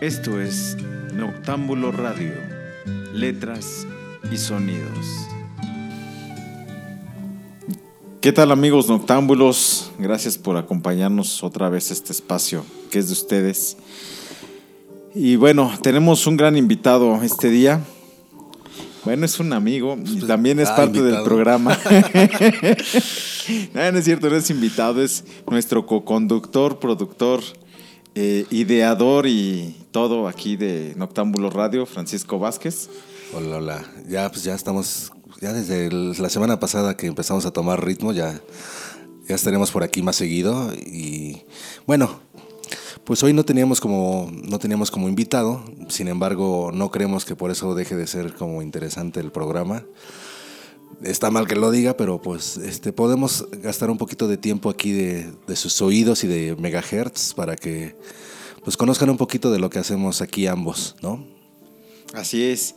Esto es Noctámbulo Radio, letras y sonidos. ¿Qué tal amigos noctámbulos? Gracias por acompañarnos otra vez a este espacio que es de ustedes. Y bueno, tenemos un gran invitado este día. Bueno, es un amigo y Pues, también es ah, parte del programa. no, no es cierto, no es invitado, es nuestro co-conductor, productor, eh, ideador y todo aquí de Noctámbulo Radio, Francisco Vázquez. Hola, hola. Ya, pues ya estamos, ya desde el- la semana pasada que empezamos a tomar ritmo, ya, ya estaremos por aquí más seguido. Y bueno, pues hoy no teníamos como, no teníamos como invitado, sin embargo, no creemos que por eso deje de ser como interesante el programa. Está mal que lo diga, pero pues este, podemos gastar un poquito de tiempo aquí de, de sus oídos y de megahertz para que pues conozcan un poquito de lo que hacemos aquí ambos, ¿no? Así es.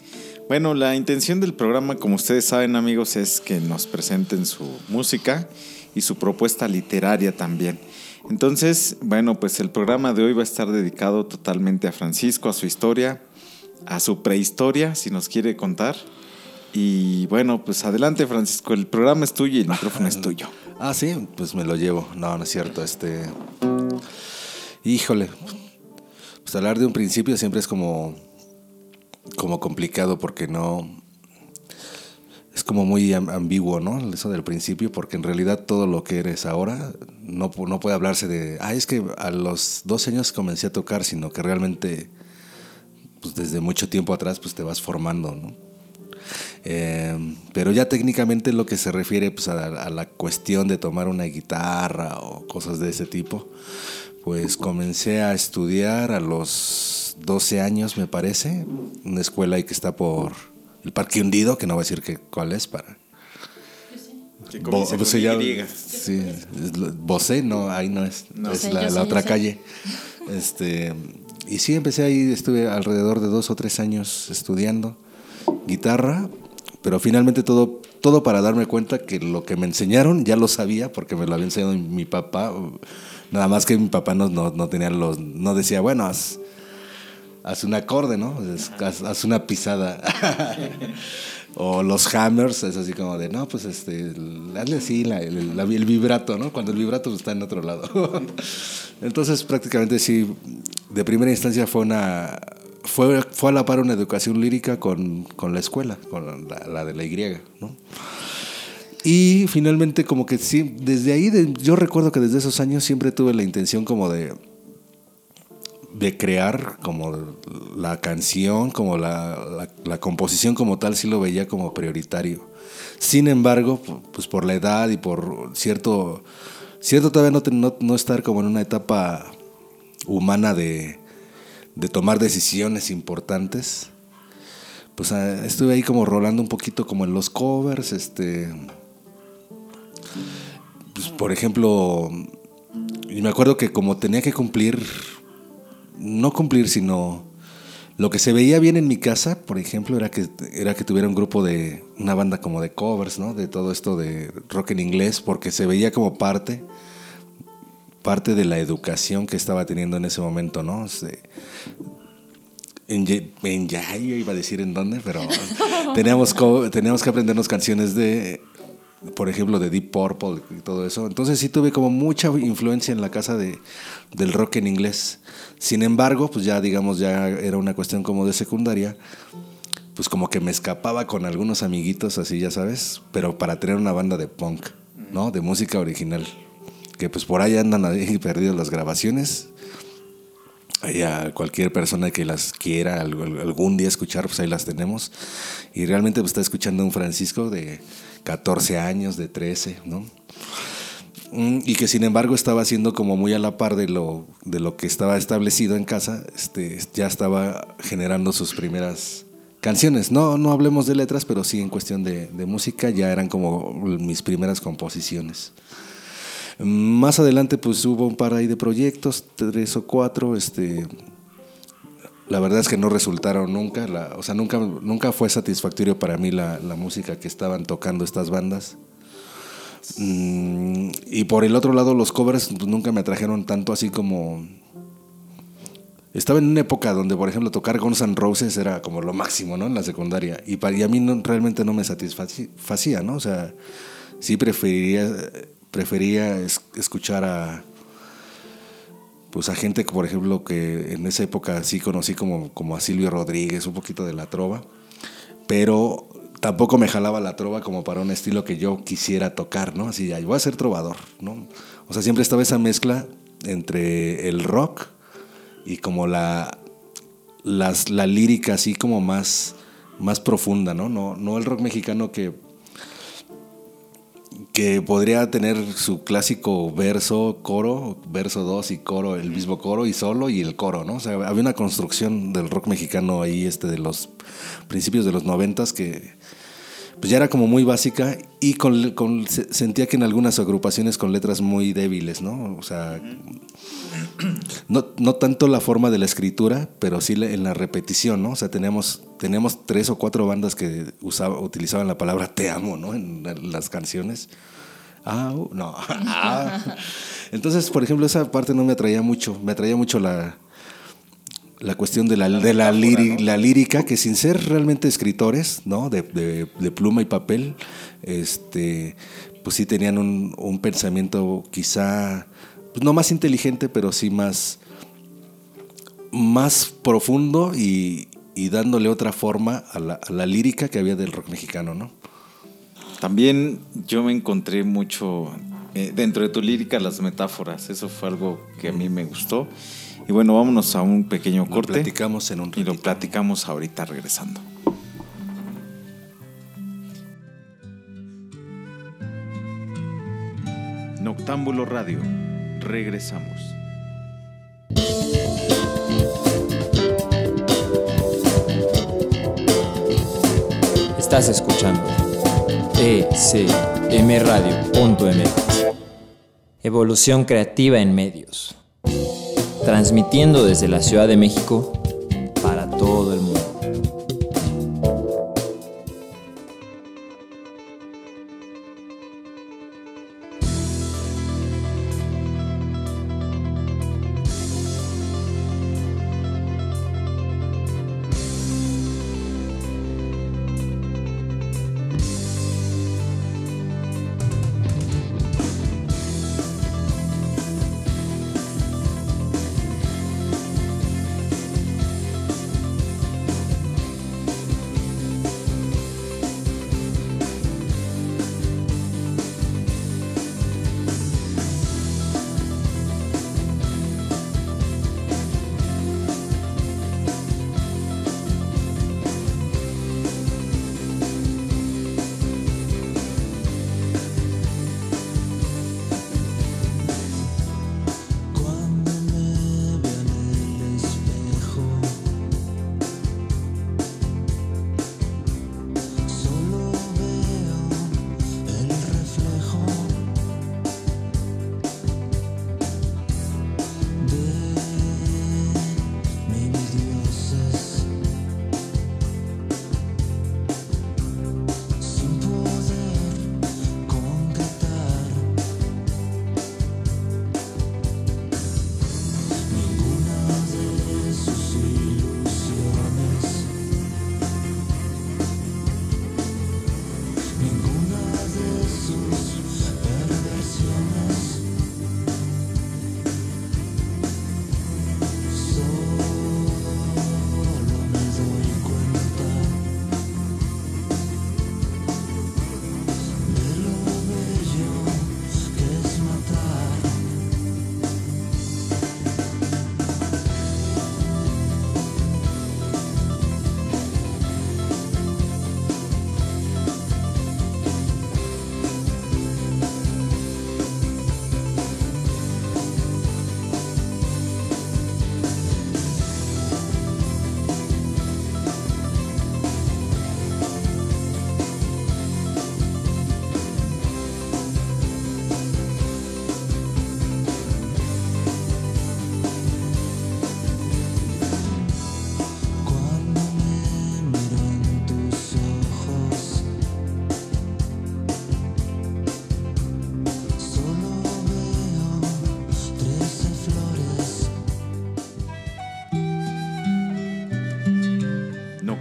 Bueno, la intención del programa, como ustedes saben amigos, es que nos presenten su música y su propuesta literaria también. Entonces, bueno, pues el programa de hoy va a estar dedicado totalmente a Francisco, a su historia, a su prehistoria, si nos quiere contar. Y bueno, pues adelante Francisco, el programa es tuyo y el micrófono es tuyo. Ah, sí, pues me lo llevo. No, no es cierto. Este. Híjole. Pues hablar de un principio siempre es como. como complicado porque no. Es como muy am- ambiguo, ¿no? Eso del principio, porque en realidad todo lo que eres ahora no, no puede hablarse de. Ah, es que a los 12 años comencé a tocar, sino que realmente. Pues desde mucho tiempo atrás, pues te vas formando, ¿no? Eh, pero ya técnicamente lo que se refiere pues, a, a la cuestión de tomar una guitarra o cosas de ese tipo, pues comencé a estudiar a los 12 años, me parece, una escuela ahí que está por el Parque Hundido, que no voy a decir que, cuál es para... Que Bo- con se llama- Y. sí, Bosé, no, ahí no es, No. es Sí, la, otra sé. calle. Este, y sí, empecé ahí, estuve alrededor de dos o tres años estudiando guitarra, pero finalmente todo, todo para darme cuenta que lo que me enseñaron ya lo sabía porque me lo había enseñado mi papá. Nada más que mi papá no, no, no tenía los, no decía, bueno, haz, haz un acorde, ¿no? Haz, una pisada. o los hammers, es así como de, no, pues este, hazle así la- el vibrato, ¿no? Cuando el vibrato está en otro lado. Entonces prácticamente sí, de primera instancia fue una, fue, fue a la par una educación lírica con, con la escuela, con la, de la Y, ¿no? Y finalmente como que sí, desde ahí, yo recuerdo que desde esos años siempre tuve la intención como de, de crear como la canción, como la, la- la composición como tal, sí lo veía como prioritario. Sin embargo, pu- pues por la edad y por cierto, cierto todavía no, no, no estar como en una etapa humana de, de tomar decisiones importantes, pues ah, estuve ahí como rolando un poquito como en los covers, este, pues, por ejemplo, y me acuerdo que como tenía que cumplir, no cumplir, sino lo que se veía bien en mi casa, por ejemplo, era que, era que tuviera un grupo de, una banda como de covers, ¿no? De todo esto de rock en inglés, porque se veía como parte, parte de la educación que estaba teniendo en ese momento, ¿no? Se- en, en ya, yo iba a decir en dónde, pero teníamos, teníamos que aprendernos canciones de, por ejemplo, de Deep Purple y todo eso. Entonces sí tuve como mucha influencia en la casa de, del rock en inglés. Sin embargo, pues ya digamos, ya era una cuestión como de secundaria, pues como que me escapaba con algunos amiguitos así, ya sabes, pero para tener una banda de punk, ¿no? De música original. Que pues por ahí andan ahí perdidas las grabaciones. Ahí a cualquier persona que las quiera al- al- algún día escuchar, pues ahí las tenemos. Y realmente pues, está escuchando a un Francisco de 14 años, de 13, ¿no? Mm, Y que sin embargo estaba haciendo como muy a la par de lo, de lo que estaba establecido en casa, este, ya estaba generando sus primeras canciones. No, no hablemos de letras, pero sí en cuestión de música ya eran como mis primeras composiciones. Más adelante pues hubo un par ahí de proyectos, tres o cuatro, este, la verdad es que no resultaron nunca, o sea, nunca, nunca fue satisfactorio para mí la, la música que estaban tocando estas bandas. Mm, y por el otro lado, los covers nunca me atrajeron tanto así como, estaba en una época donde, por ejemplo, tocar Guns N' Roses era como lo máximo, ¿no? En la secundaria. Y, para, a mí no, realmente no me satisfacía, ¿no? O sea, sí preferiría, prefería escuchar a pues a gente, por ejemplo, que en esa época sí conocí como, como a Silvio Rodríguez, un poquito de la trova, pero tampoco me jalaba la trova como para un estilo que yo quisiera tocar, ¿no? Así, voy a ser trovador, ¿no? O sea, siempre estaba esa mezcla entre el rock y como la, las, la lírica así como más, más profunda, ¿no? ¿no? No el rock mexicano que que podría tener su clásico verso, coro, verso 2 y coro, el mismo coro y solo y el coro, ¿no? O sea, había una construcción del rock mexicano ahí, este, de los principios de los noventas que pues ya era como muy básica y con, sentía que en algunas agrupaciones con letras muy débiles, ¿no? O sea, no, no tanto la forma de la escritura, pero sí en la repetición, ¿no? O sea, teníamos, teníamos tres o cuatro bandas que usaba, utilizaban la palabra te amo, ¿no? En las canciones. Ah, no. Entonces, por ejemplo, esa parte no me atraía mucho. Me atraía mucho la, la cuestión de la, de la, la lírica, que sin ser realmente escritores, ¿no? De, de, pluma y papel, este, pues sí tenían un, un pensamiento quizá pues no más inteligente, pero sí más, más profundo y, dándole otra forma a la, lírica que había del rock mexicano, ¿no? También yo me encontré mucho eh, dentro de tu lírica las metáforas, eso fue algo que a mí me gustó. Y bueno, vámonos a un pequeño corte. Lo platicamos en un Y lo platicamos ahorita regresando. Noctámbulo Radio regresamos. Estás escuchando ecmradio.mx Evolución creativa en medios. Transmitiendo desde la Ciudad de México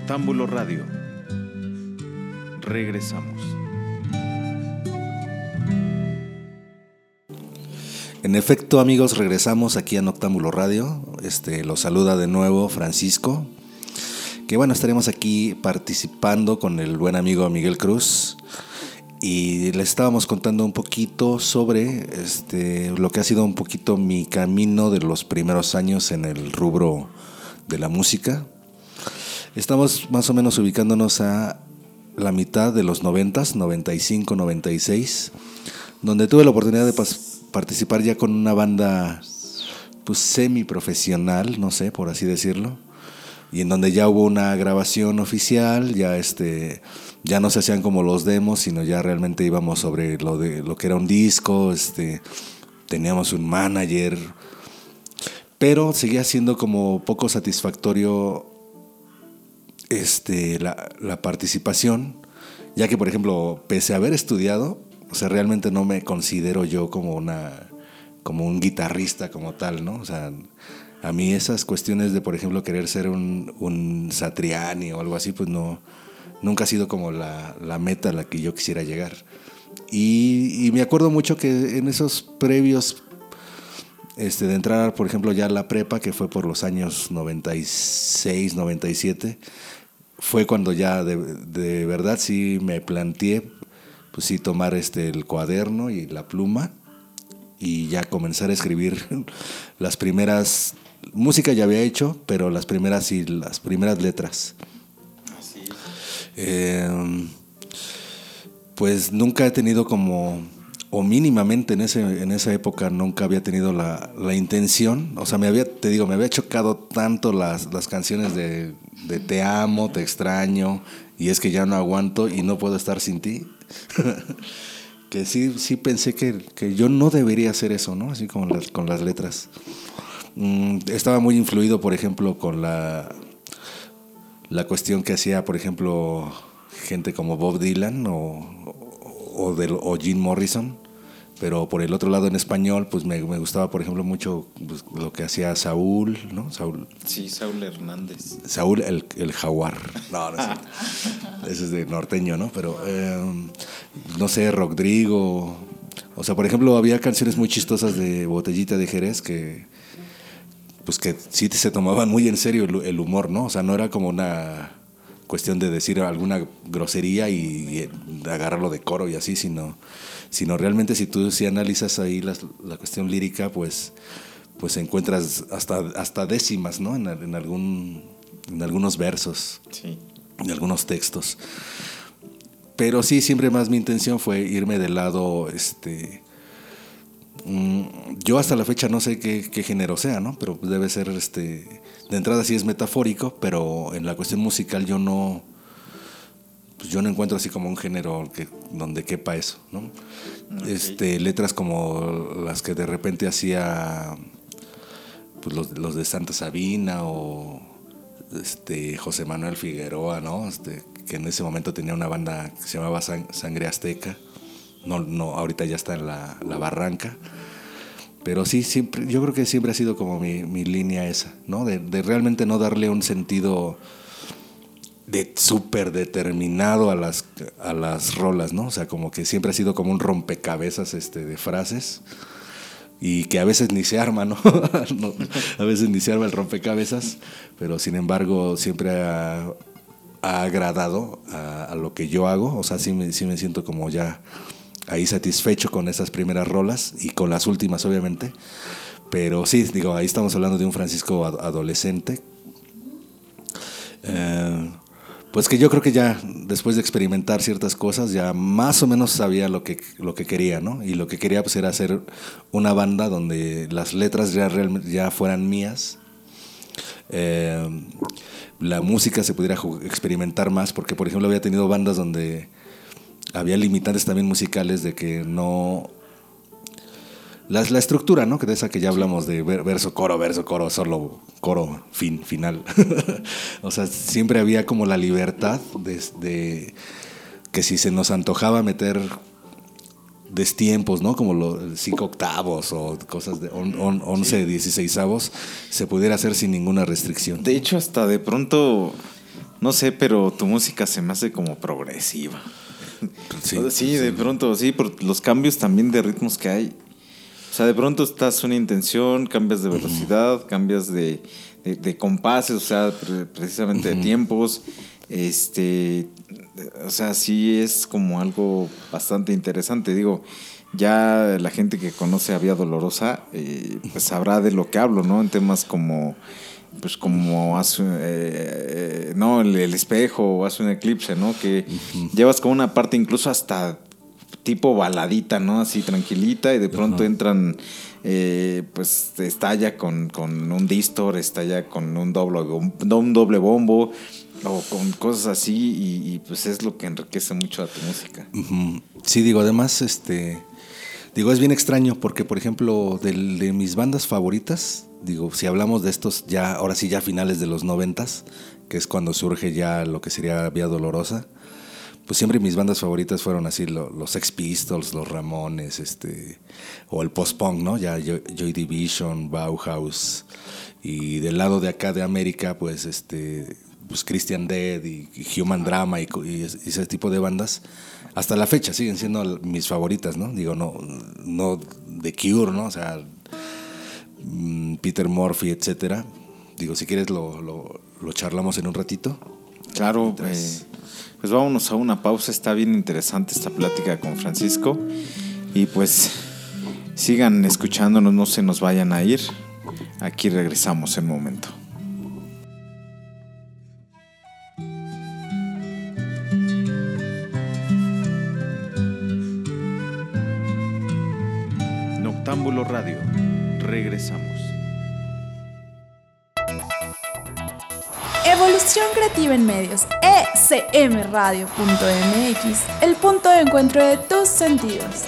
Noctámbulo Radio. Regresamos. En efecto, amigos, regresamos aquí a Noctámbulo Radio. Este, los saluda de nuevo Francisco. Que bueno, estaremos aquí participando con el buen amigo Miguel Cruz. Y les estábamos contando un poquito sobre este, lo que ha sido un poquito mi camino de los primeros años en el rubro de la música. Estamos más o menos ubicándonos a la mitad de los 90, 95, 96, donde tuve la oportunidad de participar ya con una banda pues semi profesional, no sé, por así decirlo, y en donde ya hubo una grabación oficial, ya este ya no se hacían como los demos, sino ya realmente íbamos sobre lo de lo que era un disco, este teníamos un manager, pero seguía siendo como poco satisfactorio este, la, la, participación, ya que, por ejemplo, pese a haber estudiado, o sea, realmente no me considero yo como, una, como un guitarrista como tal, ¿no? O sea, a mí esas cuestiones de, por ejemplo, querer ser un, un Satriani o algo así, pues no, nunca ha sido como la, la meta a la que yo quisiera llegar. Y, y, me acuerdo mucho que en esos previos este, de entrar, por ejemplo, ya a la prepa, que fue por los años 96, 97, fue cuando ya de, de, verdad sí me planteé, pues sí, tomar este, el cuaderno y la pluma y ya comenzar a escribir las primeras, música ya había hecho, pero las primeras y las primeras letras. Así. Eh, pues nunca he tenido como o mínimamente en, ese, en esa época nunca había tenido la, la, intención, o sea, me había, te digo, me había chocado tanto las, las canciones de, de, Te amo, te extraño, y es que ya no aguanto y no puedo estar sin ti, que sí, sí pensé que, que, yo no debería hacer eso, ¿no? Así como las, con las letras. Mm, estaba muy influido, por ejemplo, con la, la cuestión que hacía, por ejemplo, gente como Bob Dylan o, o, o Jim Morrison pero por el otro lado en español, pues me, me gustaba, por ejemplo, mucho pues, lo que hacía Saúl, ¿no? Saúl. Sí, Saúl Hernández. Saúl el, el jaguar. No, no sé. Ese es de norteño, ¿no? Pero, eh, no sé, Rodrigo. O sea, por ejemplo, había canciones muy chistosas de Botellita de Jerez que, pues que sí se tomaban muy en serio el, el humor, ¿no? O sea, no era como una cuestión de decir alguna grosería y, y agarrarlo de coro y así, sino sino realmente si tú si analizas ahí la, la cuestión lírica, pues, pues encuentras hasta, hasta décimas, ¿no? En, en algún, en algunos versos, sí. en algunos textos. Pero sí, siempre más mi intención fue irme del lado, este, mm, yo hasta la fecha no sé qué, qué, género sea, ¿no? Pero debe ser, este, de entrada sí es metafórico, pero en la cuestión musical yo no, pues yo no encuentro así como un género que, donde quepa eso, ¿no? Este, letras como las que de repente hacía pues los, los, de Santa Sabina o este, José Manuel Figueroa, ¿no? Este, que en ese momento tenía una banda que se llamaba Sangre Azteca. No, no, ahorita ya está en la, la barranca. Pero sí, siempre, yo creo que siempre ha sido como mi, mi línea esa, ¿no? De, de realmente no darle un sentido de súper determinado a las, a las rolas, ¿no? O sea, como que siempre ha sido como un rompecabezas este, de frases y que a veces ni se arma, ¿no? a veces ni se arma el rompecabezas, pero sin embargo siempre ha, ha agradado a, lo que yo hago, o sea, sí me, sí me siento como ya ahí satisfecho con esas primeras rolas y con las últimas, obviamente. Pero sí, digo, ahí estamos hablando de un Francisco adolescente. Eh, pues que yo creo que ya después de experimentar ciertas cosas ya más o menos sabía lo que, lo que quería, ¿no? Y lo que quería pues era hacer una banda donde las letras ya, ya fueran mías, eh, la música se pudiera experimentar más, porque por ejemplo había tenido bandas donde había limitantes también musicales de que no la, la, estructura, ¿no? Que de esa que ya hablamos de verso, coro, verso, coro, solo coro, fin, final. o sea, siempre había como la libertad de, de, que si se nos antojaba meter destiempos, ¿no? Como los cinco octavos o cosas de on, on, once, sí. dieciséisavos, se pudiera hacer sin ninguna restricción. De hecho, hasta de pronto no sé, pero tu música se me hace como progresiva. Sí, sí, de pronto, sí, por los cambios también de ritmos que hay. O sea, de pronto estás una intención, cambias de velocidad, cambias de, de, compases, o sea, precisamente de tiempos. Este, o sea, sí es como algo bastante interesante. Digo, ya la gente que conoce a Vía Dolorosa, eh, pues sabrá de lo que hablo, ¿no? En temas como, pues como hace, eh, eh, no, el, espejo o hace un eclipse, ¿no? Que llevas como una parte incluso hasta tipo baladita, ¿no? Así tranquilita y de pronto entran, pues estalla con, con un distor, estalla con un doble, un doble bombo o con cosas así y, pues es lo que enriquece mucho a tu música. Sí, digo, además, este Digo, es bien extraño porque, por ejemplo, de, mis bandas favoritas, digo, si hablamos de estos ya, ahora sí ya finales de los noventas, que es cuando surge ya lo que sería Vía Dolorosa, pues siempre mis bandas favoritas fueron así los Sex Pistols, los Ramones, este, o el post-punk, ¿no? Ya Joy Division, Bauhaus, y del lado de acá de América, pues este, pues Christian Dead y, Human Drama y ese tipo de bandas hasta la fecha siguen siendo mis favoritas, ¿no? Digo, no, no The Cure, ¿no? O sea, mm, Peter Murphy, etcétera. Digo, si quieres lo, lo, charlamos en un ratito. Claro, eh, pues vámonos a una pausa. Está bien interesante esta plática con Francisco. Y pues sigan escuchándonos, no se nos vayan a ir. Aquí regresamos en un momento. Radio. Regresamos. Evolución Creativa en Medios, ecmradio.mx, el punto de encuentro de tus sentidos.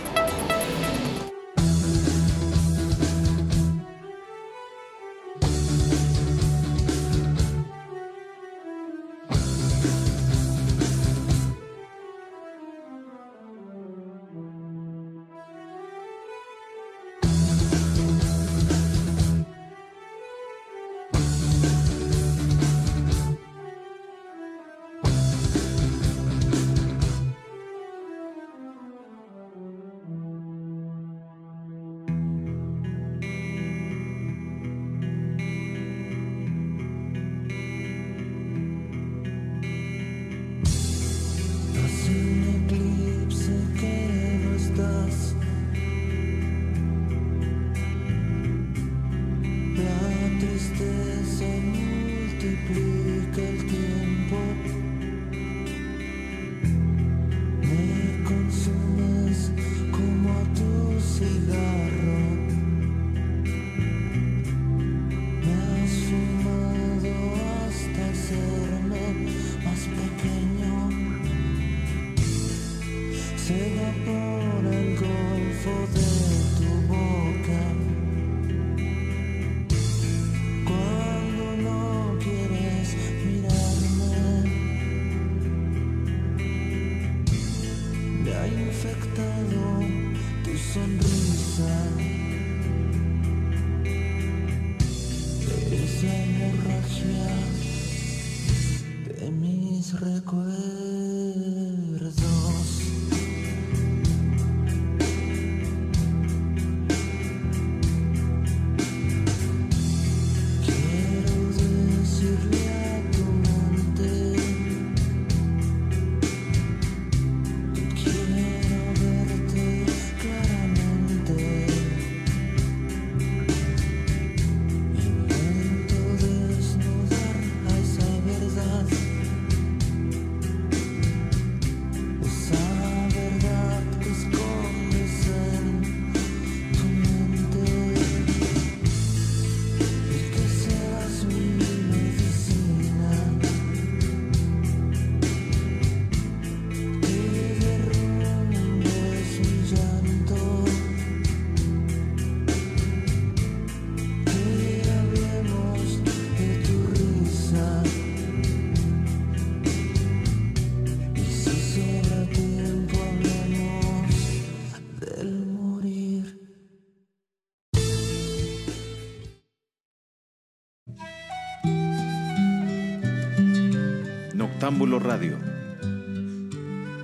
Noctámbulo Radio.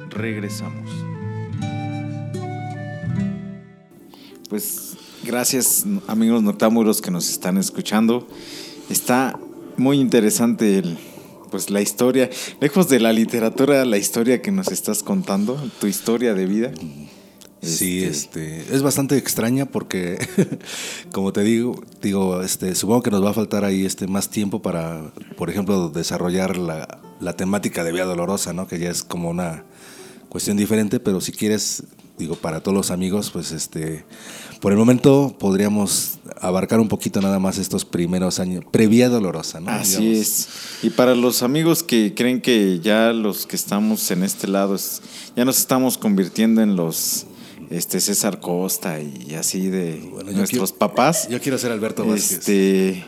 Regresamos. Pues gracias amigos noctámbulos que nos están escuchando. Está muy interesante el, pues la historia, lejos de la literatura, la historia que nos estás contando, tu historia de vida. Sí, este, es bastante extraña porque, como te digo, digo, este, supongo que nos va a faltar ahí este más tiempo para, por ejemplo, desarrollar la, la temática de Vía Dolorosa, ¿no? Que ya es como una cuestión diferente, pero si quieres, digo, para todos los amigos, pues este, por el momento podríamos abarcar un poquito nada más estos primeros años, previa dolorosa, ¿no? Así es. Y para los amigos que creen que ya los que estamos en este lado, ya nos estamos convirtiendo en los este César Costa y así de nuestros papás. Yo quiero ser Alberto Vázquez. Este,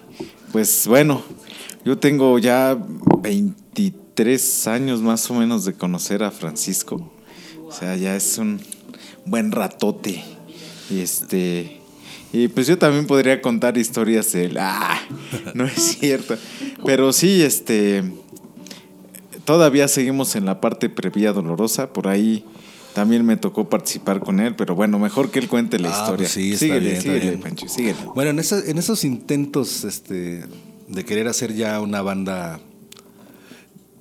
pues bueno, yo tengo ya 23 años más o menos de conocer a Francisco. O sea, ya es un buen ratote. Y este y pues yo también podría contar historias de él. Ah, no es cierto. Pero sí, este todavía seguimos en la parte previa dolorosa, por ahí también me tocó participar con él, pero bueno, mejor que él cuente la Ah, historia. pues sí, está síguele, bien, está síguele, bien. Pancho, síguele. Bueno, en, esa- en esos intentos este, de querer hacer ya una banda,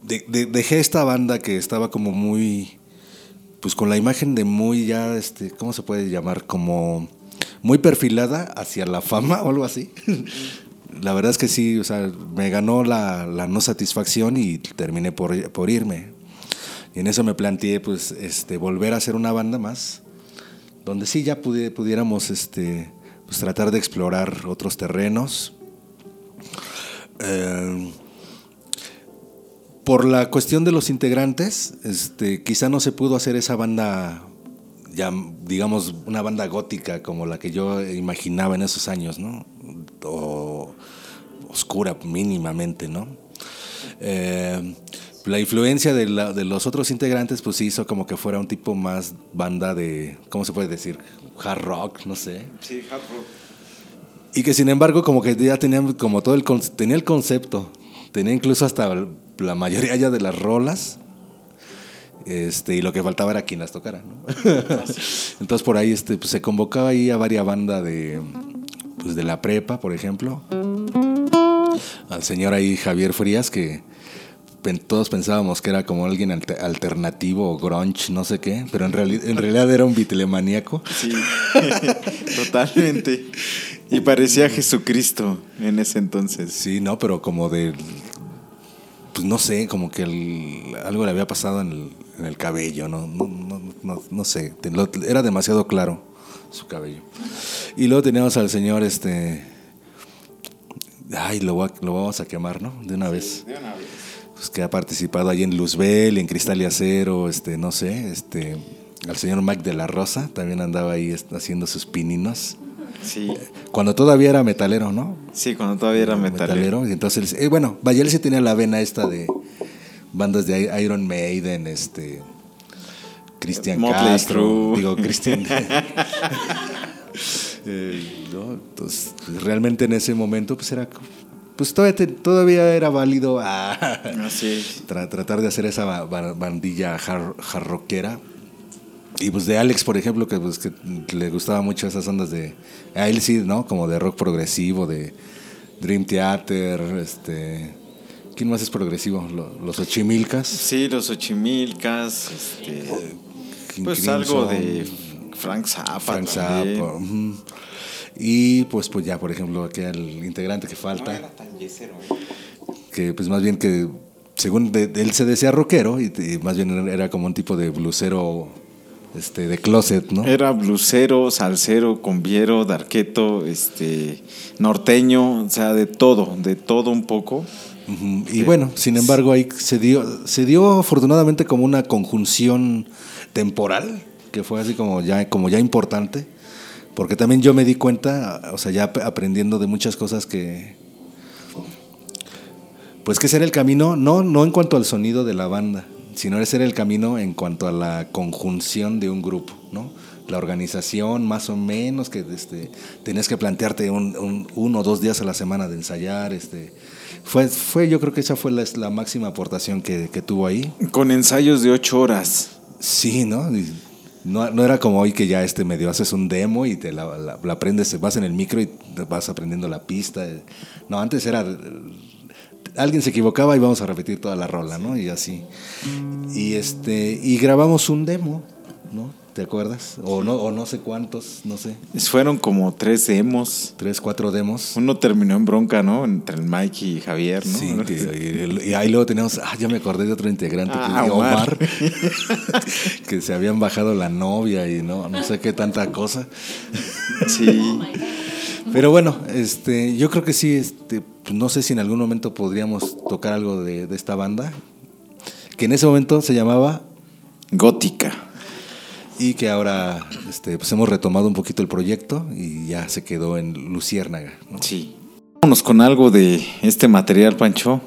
de- de- dejé esta banda que estaba como muy, pues con la imagen de muy ya, este, ¿cómo se puede llamar? Como muy perfilada hacia la fama o algo así. La verdad es que sí, o sea, me ganó la, la no satisfacción y terminé por, por irme. Y en eso me planteé, pues, este, volver a hacer una banda más donde sí ya pudi- pudiéramos este, pues, tratar de explorar otros terrenos. Eh, por la cuestión de los integrantes, este, quizá no se pudo hacer esa banda, ya digamos, una banda gótica como la que yo imaginaba en esos años, ¿no? O oscura mínimamente, ¿no? Eh, la influencia de, la- de los otros integrantes pues hizo como que fuera un tipo más banda de, ¿cómo se puede decir? Hard rock, no sé. Sí, Y que sin embargo como que ya tenían como todo el, tenía el concepto, tenía incluso hasta la mayoría ya de las rolas. Este, y lo que faltaba era quien las tocara, ¿no? Entonces por ahí este, pues, se convocaba ahí a varias bandas de, pues, de la prepa, por ejemplo. Al señor ahí Javier Frías, que todos pensábamos que era como alguien alte- alternativo o grunge, no sé qué, pero en, reali- en realidad era un beatlemaníaco. Sí, totalmente. Y parecía Jesucristo en ese entonces. Sí, no, pero como de. Pues no sé, como que el- algo le había pasado en el, en el cabello, ¿no? No, no, no, no sé. era demasiado claro su cabello. Y luego teníamos al señor, este. Ay, lo, lo vamos a quemar, ¿no? De una vez. Pues que ha participado ahí en Luzbel, en Cristal y Acero, este, no sé, este. Al señor Mac de la Rosa también andaba ahí est- haciendo sus pininos. Sí, Cuando todavía era metalero, ¿no? sí, cuando todavía era metalero. Y entonces, eh, bueno, vaya, él sí tenía la vena esta de bandas de Iron Maiden, este. Christian Motley Castro, digo, Christian. Eh, ¿no? Entonces, realmente en ese momento, pues era. Pues todavía, te- todavía era válido ah, Así. tra- tratar de hacer esa ba- ba- bandilla jar- jarroquera. Y pues de Alex, por ejemplo, que, pues, que le gustaba mucho esas ondas de. A él sí, ¿no? Como de rock progresivo, de Dream Theater, este. ¿Quién más es progresivo? Lo- Los Ochimilcas. Sí, los Ochimilcas, este, King pues Crimson, algo de Frank Zappa. Frank también. Zappa. Y pues, pues ya, por ejemplo, aquí el integrante que falta. que pues más bien que según de- de él se decía rockero y, y más bien era como un tipo de blusero este de closet, ¿no? Era blusero, salsero, conviero, darqueto, este, norteño, o sea, de todo, de todo un poco. Y bueno, sin embargo ahí se dio se dio afortunadamente como una conjunción temporal que fue así como ya como ya importante, porque también yo me di cuenta, o sea, ya ap- aprendiendo de muchas cosas que pues que ese era el camino, no no en cuanto al sonido de la banda, sino ese era el camino en cuanto a la conjunción de un grupo, ¿no? La organización, más o menos, que este, tenías que plantearte un, un- uno o dos días a la semana de ensayar, este, Fue, fue, yo creo que esa fue la, la máxima aportación que, que tuvo ahí. Con ensayos de ocho horas. Sí, ¿no? No, no era como hoy que ya este medio haces un demo y te la, la- la aprendes, vas en el micro y vas aprendiendo la pista. No, antes era alguien se equivocaba y vamos a repetir toda la rola, ¿no? Y así. Y este y grabamos un demo, ¿no? ¿Te acuerdas? O no o no sé cuántos, no sé, Fueron como tres demos. tres, cuatro demos. Uno terminó en bronca, ¿no? Entre el Mike y Javier, ¿no? Sí, que- y, y ahí luego teníamos, ah, ya me acordé de otro integrante, Ah, que, Omar. Omar, que se habían bajado la novia y no, no sé qué tanta cosa. Sí. Pero bueno, este, yo creo que sí, este, pues no sé si en algún momento podríamos tocar algo de, de esta banda, que en ese momento se llamaba Gótica. y que ahora este, pues hemos retomado un poquito el proyecto y ya se quedó en Luciérnaga. ¿no? Sí. Vámonos con algo de este material, Pancho.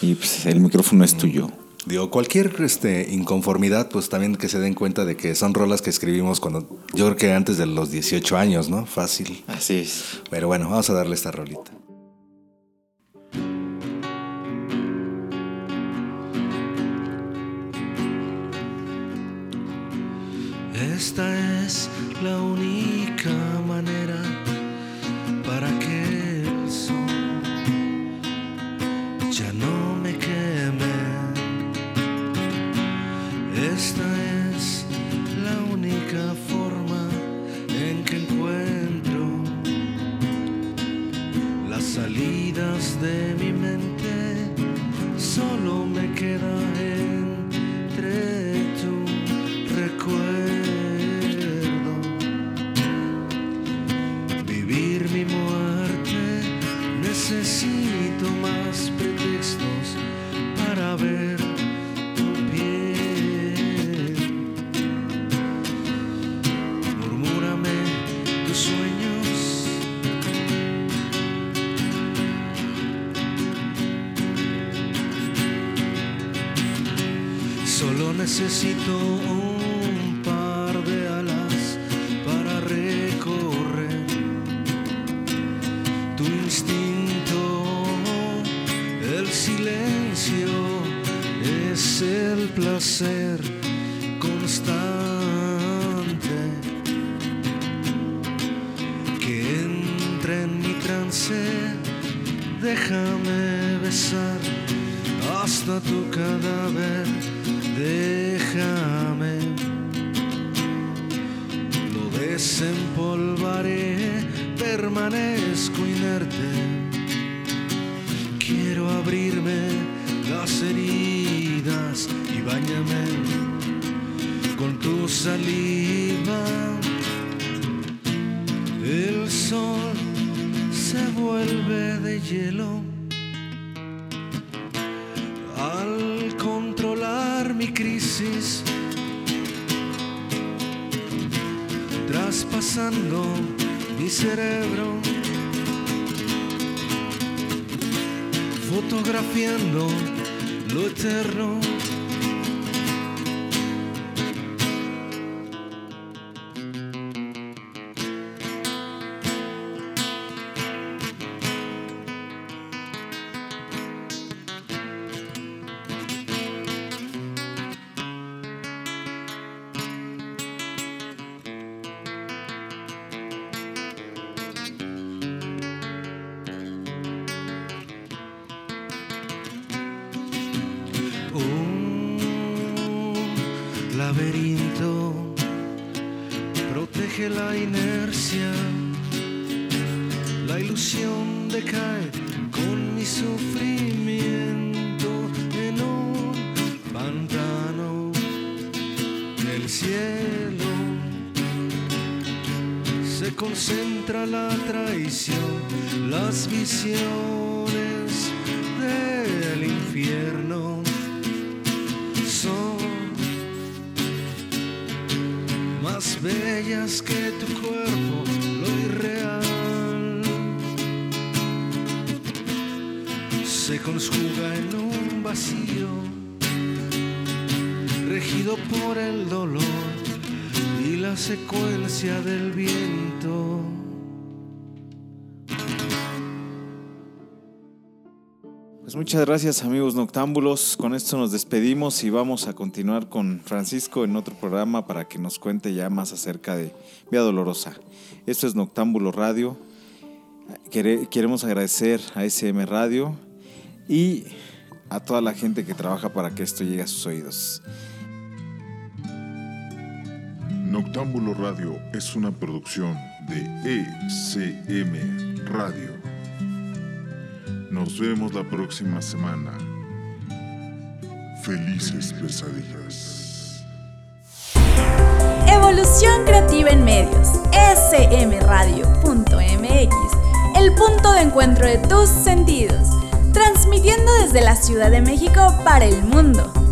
Y pues el micrófono es tuyo. Digo, cualquier este, inconformidad, pues también que se den cuenta de que son rolas que escribimos cuando, yo creo que antes de los 18 años, ¿no? Fácil. Así es. Pero bueno, vamos a darle esta rolita. Esta es la única manera Esta y bañame con tu saliva. El sol se vuelve de hielo al controlar mi crisis, traspasando mi cerebro, fotografiando lo eterno. Laberinto protege la inercia, la ilusión decae con mi sufrimiento en un pantano del cielo. Se concentra la traición, las visiones del infierno bellas que tu cuerpo, lo irreal. Se conjuga en un vacío, regido por el dolor y la secuencia del viento. Pues muchas gracias amigos noctámbulos. Con esto nos despedimos y vamos a continuar con Francisco en otro programa para que nos cuente ya más acerca de Vía Dolorosa. Esto es Noctámbulo Radio. Queremos agradecer a SM Radio y a toda la gente que trabaja para que esto llegue a sus oídos. Noctámbulo Radio es una producción de ECM Radio. Nos vemos la próxima semana. Felices pesadillas. Evolución creativa en medios. smradio.mx. El punto de encuentro de tus sentidos. Transmitiendo desde la Ciudad de México para el mundo.